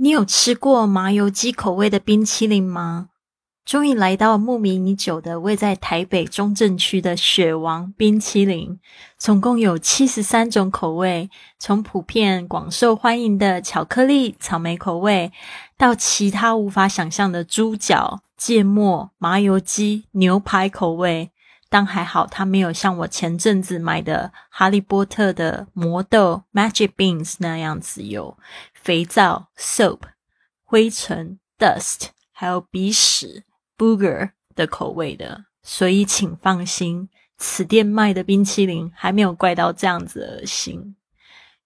你有吃过麻油鸡口味的冰淇淋吗？终于来到慕名已久的位在台北中正区的雪王冰淇淋，总共有七十三种口味，从普遍广受欢迎的巧克力、草莓口味，到其他无法想象的猪脚、芥末、麻油鸡、牛排口味。但还好，它没有像我前阵子买的哈利波特的魔豆 Magic Beans 那样子有肥皂 Soap、灰尘 Dust，还有鼻屎 Booger 的口味的。所以请放心，此店卖的冰淇淋还没有怪到这样子恶心。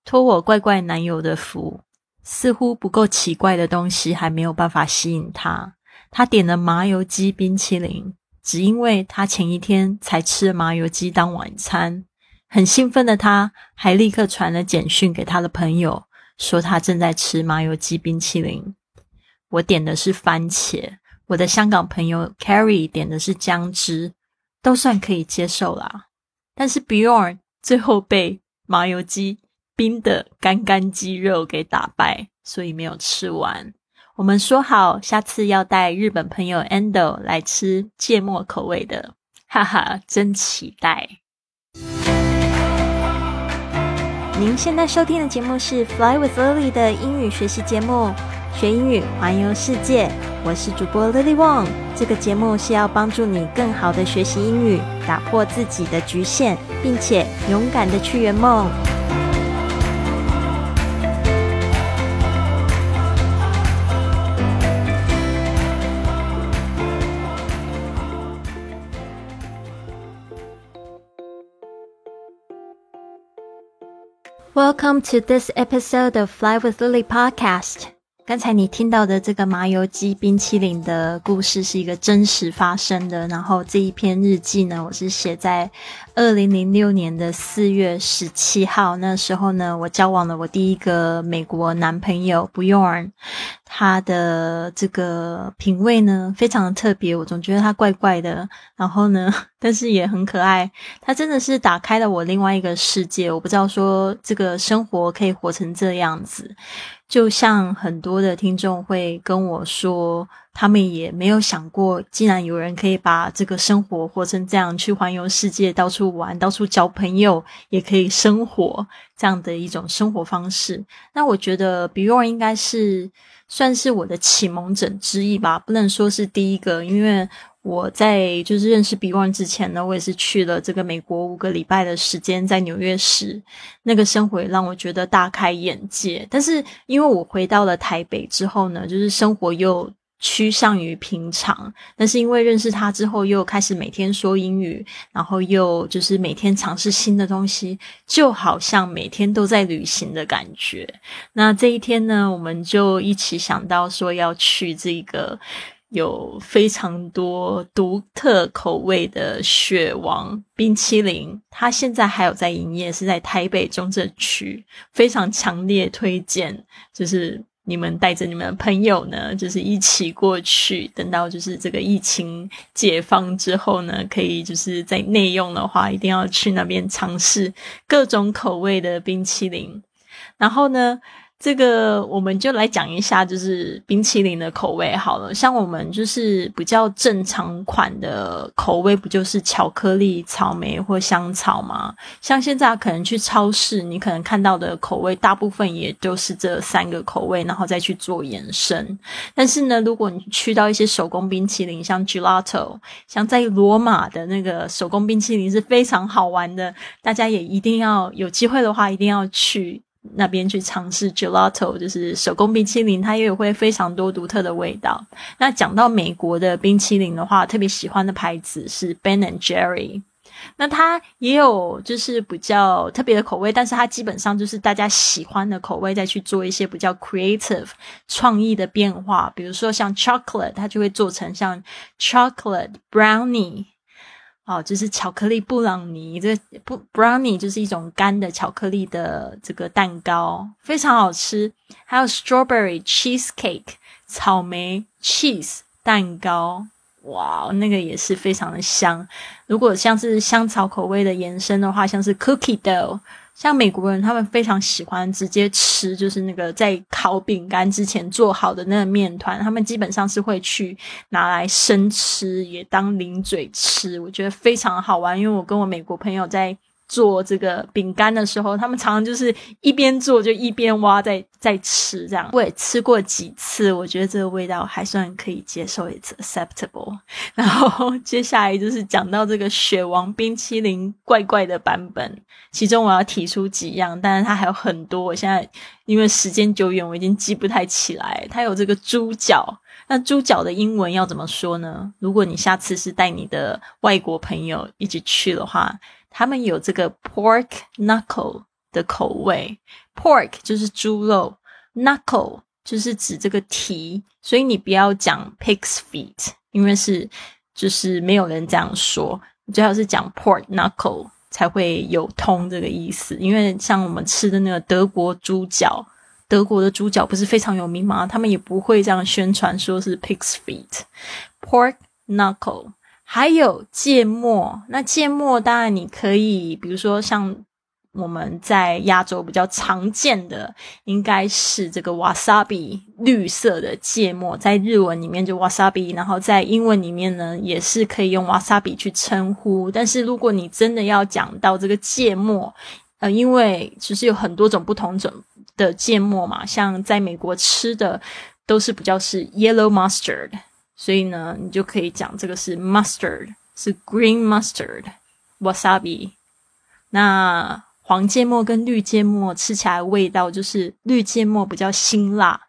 托我怪怪男友的福，似乎不够奇怪的东西还没有办法吸引他。他点了麻油鸡冰淇淋。只因为他前一天才吃了麻油鸡当晚餐，很兴奋的他，还立刻传了简讯给他的朋友，说他正在吃麻油鸡冰淇淋。我点的是番茄，我的香港朋友 Carrie 点的是姜汁，都算可以接受啦。但是 Bjorn 最后被麻油鸡冰的干干鸡肉给打败，所以没有吃完。我们说好，下次要带日本朋友 Endo 来吃芥末口味的，哈哈，真期待！您现在收听的节目是 Fly with Lily 的英语学习节目，学英语环游世界。我是主播 Lily Wong，这个节目是要帮助你更好的学习英语，打破自己的局限，并且勇敢的去圆梦。Welcome to this episode of Fly with Lily podcast. 刚才你听到的这个麻油鸡冰淇淋的故事是一个真实发生的。然后这一篇日记呢，我是写在二零零六年的四月十七号。那时候呢，我交往了我第一个美国男朋友 Bjorn。他的这个品味呢，非常的特别，我总觉得他怪怪的。然后呢，但是也很可爱。他真的是打开了我另外一个世界。我不知道说这个生活可以活成这样子，就像很多的听众会跟我说，他们也没有想过，竟然有人可以把这个生活活成这样，去环游世界，到处玩，到处交朋友，也可以生活这样的一种生活方式。那我觉得 Bjorn 应该是。算是我的启蒙者之一吧，不能说是第一个，因为我在就是认识 b 旺之前呢，我也是去了这个美国五个礼拜的时间，在纽约市，那个生活让我觉得大开眼界。但是因为我回到了台北之后呢，就是生活又。趋向于平常，但是因为认识他之后，又开始每天说英语，然后又就是每天尝试新的东西，就好像每天都在旅行的感觉。那这一天呢，我们就一起想到说要去这个有非常多独特口味的雪王冰淇淋，它现在还有在营业，是在台北中正区，非常强烈推荐，就是。你们带着你们的朋友呢，就是一起过去。等到就是这个疫情解放之后呢，可以就是在内用的话，一定要去那边尝试各种口味的冰淇淋。然后呢？这个我们就来讲一下，就是冰淇淋的口味好了。像我们就是比较正常款的口味，不就是巧克力、草莓或香草吗？像现在可能去超市，你可能看到的口味，大部分也就是这三个口味，然后再去做延伸。但是呢，如果你去到一些手工冰淇淋，像 Gelato，像在罗马的那个手工冰淇淋是非常好玩的，大家也一定要有机会的话，一定要去。那边去尝试 gelato，就是手工冰淇淋，它也有会非常多独特的味道。那讲到美国的冰淇淋的话，特别喜欢的牌子是 Ben and Jerry。那它也有就是比较特别的口味，但是它基本上就是大家喜欢的口味，再去做一些比较 creative 创意的变化。比如说像 chocolate，它就会做成像 chocolate brownie。哦，就是巧克力布朗尼，这不 brownie 就是一种干的巧克力的这个蛋糕，非常好吃。还有 strawberry cheesecake 草莓 cheese 蛋糕，哇，那个也是非常的香。如果像是香草口味的延伸的话，像是 cookie dough 像美国人，他们非常喜欢直接吃，就是那个在烤饼干之前做好的那个面团，他们基本上是会去拿来生吃，也当零嘴吃。我觉得非常好玩，因为我跟我美国朋友在。做这个饼干的时候，他们常常就是一边做就一边挖，在在吃这样。我也吃过几次，我觉得这个味道还算可以接受，it's acceptable。然后接下来就是讲到这个雪王冰淇淋怪怪的版本，其中我要提出几样，但是它还有很多。我现在因为时间久远，我已经记不太起来。它有这个猪脚，那猪脚的英文要怎么说呢？如果你下次是带你的外国朋友一起去的话。他们有这个 pork knuckle 的口味，pork 就是猪肉，knuckle 就是指这个蹄，所以你不要讲 pig's feet，因为是就是没有人这样说，最好是讲 pork knuckle 才会有通这个意思。因为像我们吃的那个德国猪脚，德国的猪脚不是非常有名吗？他们也不会这样宣传说是 pig's feet，pork knuckle。还有芥末，那芥末当然你可以，比如说像我们在亚洲比较常见的，应该是这个 wasabi 绿色的芥末，在日文里面就 wasabi，然后在英文里面呢也是可以用 wasabi 去称呼。但是如果你真的要讲到这个芥末，呃，因为其实有很多种不同种的芥末嘛，像在美国吃的都是比较是 yellow mustard。所以呢，你就可以讲这个是 mustard，是 green mustard，wasabi。那黄芥末跟绿芥末吃起来味道就是绿芥末比较辛辣，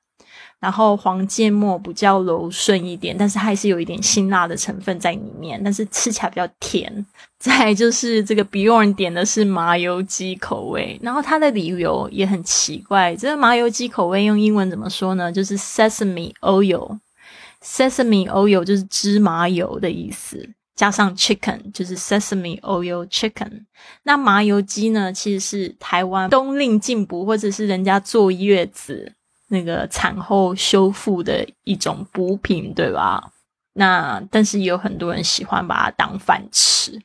然后黄芥末比较柔顺一点，但是还是有一点辛辣的成分在里面，但是吃起来比较甜。再就是这个 Bjorn 点的是麻油鸡口味，然后它的理由也很奇怪，这个麻油鸡口味用英文怎么说呢？就是 sesame oil。Sesame oil 就是芝麻油的意思，加上 chicken 就是 sesame oil chicken。那麻油鸡呢，其实是台湾冬令进补或者是人家坐月子那个产后修复的一种补品，对吧？那但是也有很多人喜欢把它当饭吃。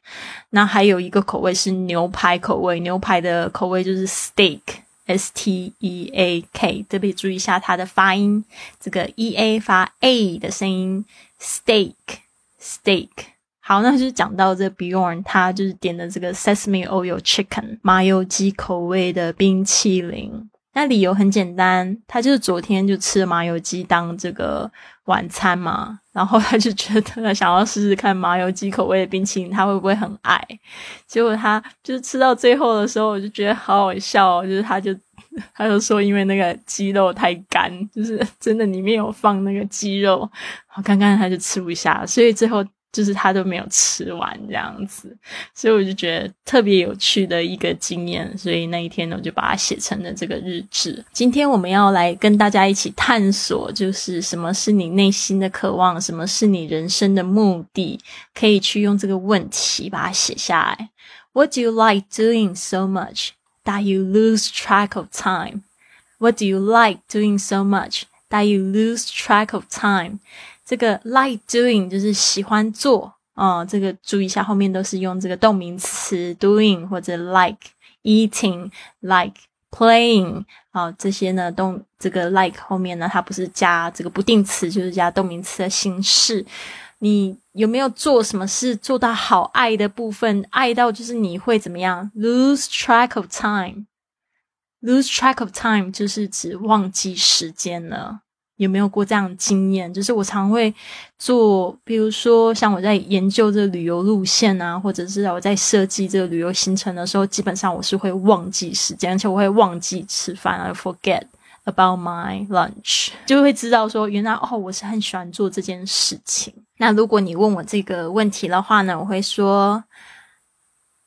那还有一个口味是牛排口味，牛排的口味就是 steak。S T E A K，特别注意一下它的发音，这个 E A 发 A 的声音，steak，steak。好，那就是讲到这 Bjorn，他就是点的这个 Sesame Oil Chicken 麻油鸡口味的冰淇淋。那理由很简单，他就是昨天就吃了麻油鸡当这个晚餐嘛，然后他就觉得想要试试看麻油鸡口味的冰淇淋，他会不会很爱？结果他就是吃到最后的时候，我就觉得好好笑，就是他就他就说，因为那个鸡肉太干，就是真的里面有放那个鸡肉，好干干他就吃不下，所以最后。就是他都没有吃完这样子，所以我就觉得特别有趣的一个经验，所以那一天呢，我就把它写成了这个日志。今天我们要来跟大家一起探索，就是什么是你内心的渴望，什么是你人生的目的，可以去用这个问题把它写下来。What do you like doing so much that you lose track of time? What do you like doing so much that you lose track of time? 这个 like doing 就是喜欢做啊，这个注意一下，后面都是用这个动名词 doing 或者 like eating like playing 啊，这些呢动这个 like 后面呢，它不是加这个不定词，就是加动名词的形式。你有没有做什么事做到好爱的部分？爱到就是你会怎么样？lose track of time，lose track of time 就是指忘记时间了。有没有过这样的经验？就是我常会做，比如说像我在研究这个旅游路线啊，或者是我在设计这个旅游行程的时候，基本上我是会忘记时间，而且我会忘记吃饭，I forget about my lunch，就会知道说原来哦，我是很喜欢做这件事情。那如果你问我这个问题的话呢，我会说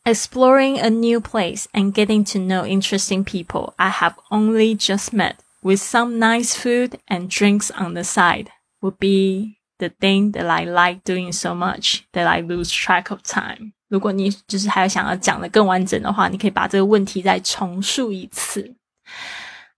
，exploring a new place and getting to know interesting people I have only just met。with some nice food and drinks on the side would be the thing that I like doing so much that I lose track of time。如果你就是还有想要讲的更完整的话，你可以把这个问题再重述一次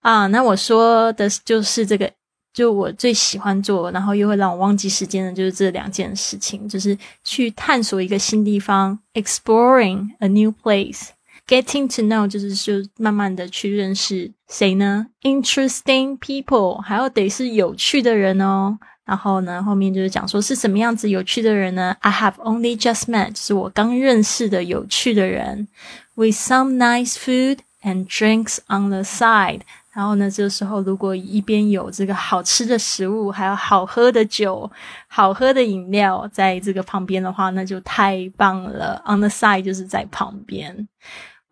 啊。那我说的就是这个，就我最喜欢做，然后又会让我忘记时间的，就是这两件事情，就是去探索一个新地方，exploring a new place。 Getting to know 就是就慢慢的去认识谁呢？Interesting people，还要得是有趣的人哦。然后呢，后面就是讲说是什么样子有趣的人呢？I have only just met，是我刚认识的有趣的人。With some nice food and drinks on the side。然后呢，这个时候如果一边有这个好吃的食物，还有好喝的酒、好喝的饮料在这个旁边的话，那就太棒了。On the side 就是在旁边。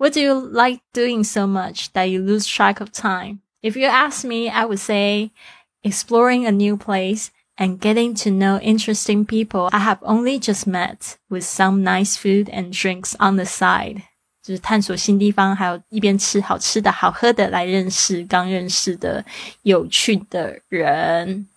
What do you like doing so much that you lose track of time? If you ask me, I would say exploring a new place and getting to know interesting people I have only just met with some nice food and drinks on the side. 就是探索新地方，还有一边吃好吃的好喝的来认识刚认识的有趣的人。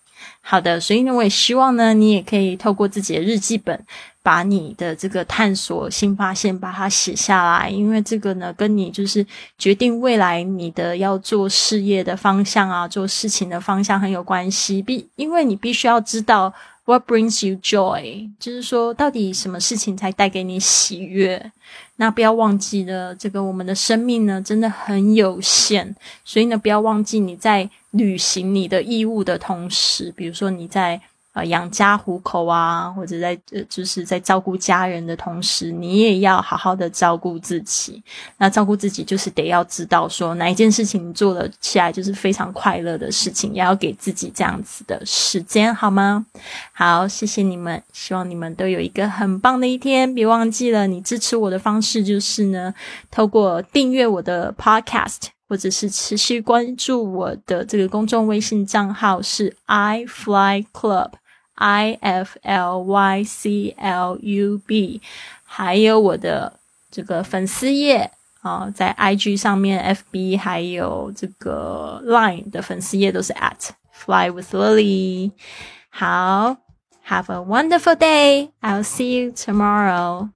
好的，所以呢，我也希望呢，你也可以透过自己的日记本。 把你的这个探索新发现把它写下来，因为这个呢，跟你就是决定未来你的要做事业的方向啊，做事情的方向很有关系。必因为你必须要知道 what brings you joy，就是说到底什么事情才带给你喜悦。那不要忘记了，这个我们的生命呢真的很有限，所以呢，不要忘记你在履行你的义务的同时，比如说你在。呃，养家糊口啊，或者在呃，就是在照顾家人的同时，你也要好好的照顾自己。那照顾自己，就是得要知道说哪一件事情做了起来就是非常快乐的事情，也要给自己这样子的时间，好吗？好，谢谢你们，希望你们都有一个很棒的一天。别忘记了，你支持我的方式就是呢，透过订阅我的 Podcast，或者是持续关注我的这个公众微信账号是 I Fly Club。i f l y c l u b，还有我的这个粉丝页啊，在 i g 上面，f b 还有这个 line 的粉丝页都是 at fly with lily。好，have a wonderful day. I'll see you tomorrow.